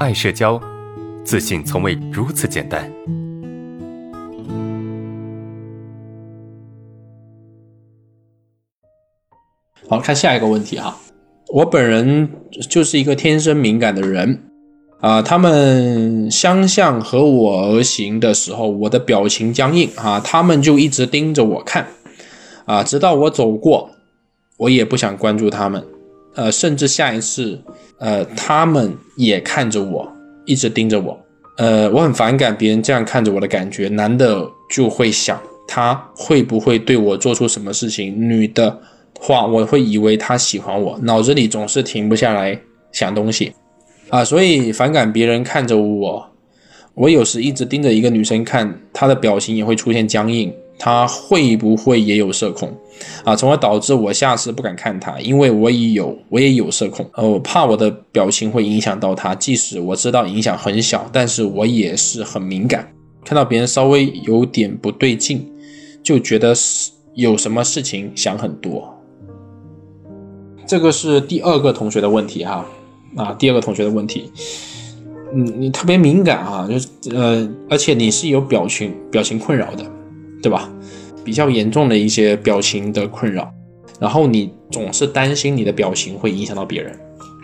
爱社交，自信从未如此简单。好看下一个问题哈，我本人就是一个天生敏感的人。啊，他们相向和我而行的时候，我的表情僵硬。啊，他们就一直盯着我看。啊，直到我走过，我也不想关注他们，呃，甚至下一次，呃，他们也看着我，一直盯着我，呃，我很反感别人这样看着我的感觉，男的就会想他会不会对我做出什么事情，女的。话我会以为他喜欢我，脑子里总是停不下来想东西啊，所以反感别人看着我。我有时一直盯着一个女生看，她的表情也会出现僵硬。他会不会也有社恐啊？从而导致我下次不敢看他，因为我也有我也有社恐，呃，我怕我的表情会影响到他。即使我知道影响很小，但是我也是很敏感，看到别人稍微有点不对劲，就觉得是有什么事情想很多。这个是第二个同学的问题哈，啊，第二个同学的问题，嗯，你特别敏感啊，就是呃，而且你是有表情表情困扰的，对吧？比较严重的一些表情的困扰，然后你总是担心你的表情会影响到别人，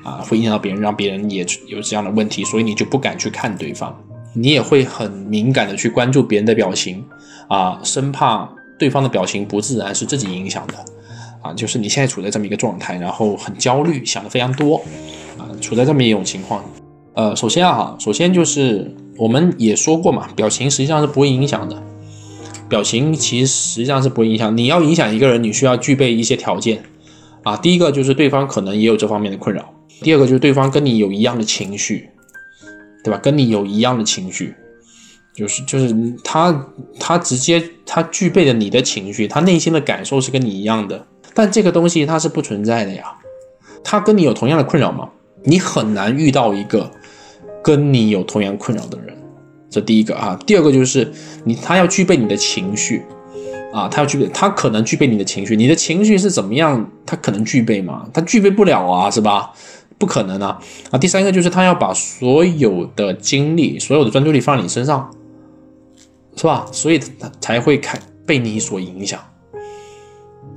啊，会影响到别人，让别人也有这样的问题，所以你就不敢去看对方，你也会很敏感的去关注别人的表情，啊，生怕对方的表情不自然是自己影响的。啊，就是你现在处在这么一个状态，然后很焦虑，想的非常多，啊，处在这么一种情况。呃，首先啊，首先就是我们也说过嘛，表情实际上是不会影响的，表情其实实际上是不会影响。你要影响一个人，你需要具备一些条件啊。第一个就是对方可能也有这方面的困扰，第二个就是对方跟你有一样的情绪，对吧？跟你有一样的情绪，就是就是他他直接他具备了你的情绪，他内心的感受是跟你一样的。但这个东西它是不存在的呀，他跟你有同样的困扰吗？你很难遇到一个跟你有同样困扰的人，这第一个啊。第二个就是你，他要具备你的情绪啊，他要具备，他可能具备你的情绪，你的情绪是怎么样？他可能具备吗？他具备不了啊，是吧？不可能啊啊。第三个就是他要把所有的精力、所有的专注力放在你身上，是吧？所以他才会开被你所影响。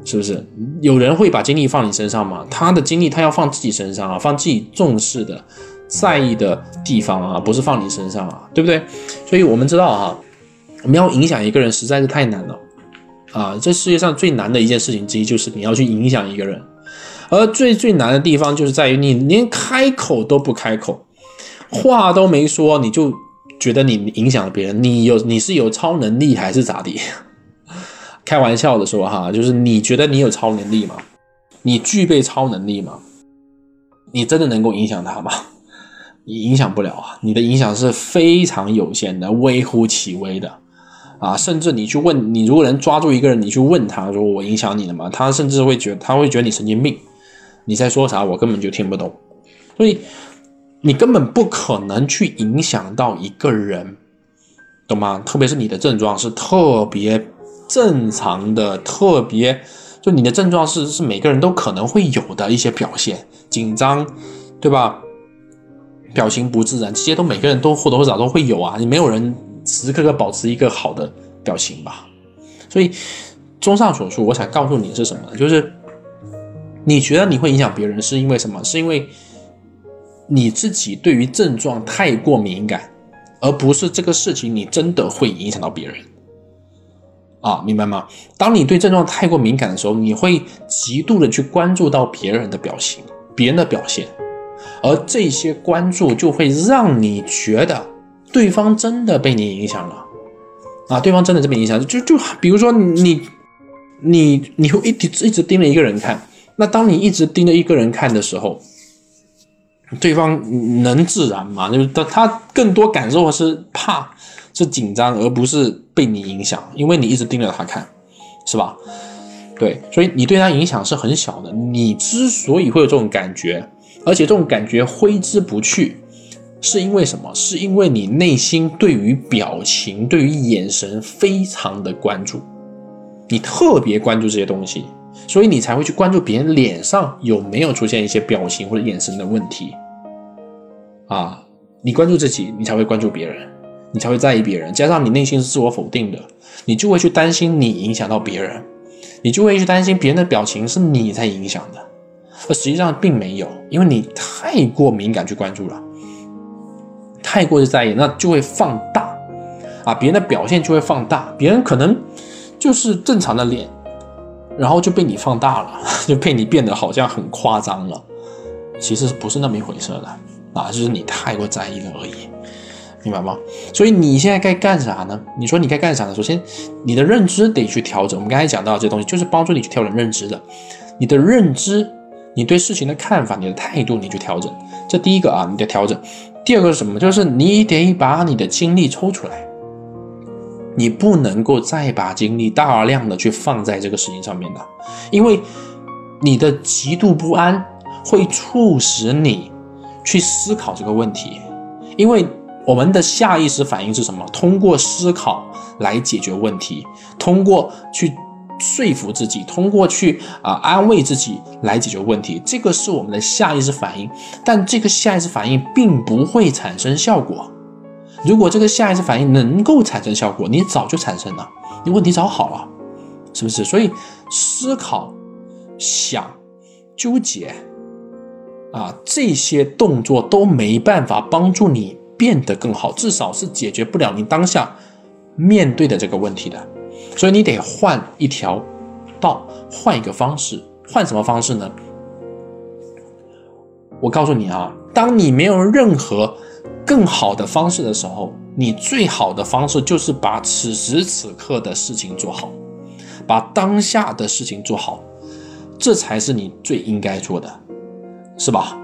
是不是有人会把精力放你身上吗？他的精力他要放自己身上啊，放自己重视的、在意的地方啊，不是放你身上啊，对不对？所以我们知道啊，我们要影响一个人实在是太难了啊！这世界上最难的一件事情之一就是你要去影响一个人，而最最难的地方就是在于你连开口都不开口，话都没说，你就觉得你影响了别人，你有你是有超能力还是咋地？开玩笑的说哈，就是你觉得你有超能力吗？你具备超能力吗？你真的能够影响他吗？你影响不了啊，你的影响是非常有限的，微乎其微的啊。甚至你去问你，如果能抓住一个人，你去问他说我影响你了吗？他甚至会觉得他会觉得你神经病，你在说啥？我根本就听不懂。所以你根本不可能去影响到一个人，懂吗？特别是你的症状是特别。正常的特别，就你的症状是是每个人都可能会有的一些表现，紧张，对吧？表情不自然，这些都每个人都或多或少都会有啊。你没有人时时刻刻保持一个好的表情吧？所以，综上所述，我想告诉你是什么呢？就是你觉得你会影响别人，是因为什么？是因为你自己对于症状太过敏感，而不是这个事情你真的会影响到别人。啊，明白吗？当你对症状太过敏感的时候，你会极度的去关注到别人的表情、别人的表现，而这些关注就会让你觉得对方真的被你影响了。啊，对方真的这么影响，就就比如说你，你你会一直一直盯着一个人看，那当你一直盯着一个人看的时候，对方能自然吗？就是他他更多感受是怕。是紧张，而不是被你影响，因为你一直盯着他看，是吧？对，所以你对他影响是很小的。你之所以会有这种感觉，而且这种感觉挥之不去，是因为什么？是因为你内心对于表情、对于眼神非常的关注，你特别关注这些东西，所以你才会去关注别人脸上有没有出现一些表情或者眼神的问题，啊。你关注自己，你才会关注别人，你才会在意别人。加上你内心是自我否定的，你就会去担心你影响到别人，你就会去担心别人的表情是你在影响的，而实际上并没有，因为你太过敏感去关注了，太过于在意，那就会放大啊，别人的表现就会放大，别人可能就是正常的脸，然后就被你放大了，就被你变得好像很夸张了，其实不是那么一回事的。啊，就是你太过在意了而已，明白吗？所以你现在该干啥呢？你说你该干啥呢？首先，你的认知得去调整。我们刚才讲到这东西，就是帮助你去调整认知的。你的认知，你对事情的看法，你的态度，你去调整。这第一个啊，你得调整。第二个是什么？就是你得把你的精力抽出来，你不能够再把精力大量的去放在这个事情上面的，因为你的极度不安会促使你。去思考这个问题，因为我们的下意识反应是什么？通过思考来解决问题，通过去说服自己，通过去啊安慰自己来解决问题，这个是我们的下意识反应。但这个下意识反应并不会产生效果。如果这个下意识反应能够产生效果，你早就产生了，你问题早好了，是不是？所以思考、想、纠结。啊，这些动作都没办法帮助你变得更好，至少是解决不了你当下面对的这个问题的。所以你得换一条道，换一个方式。换什么方式呢？我告诉你啊，当你没有任何更好的方式的时候，你最好的方式就是把此时此刻的事情做好，把当下的事情做好，这才是你最应该做的。是吧？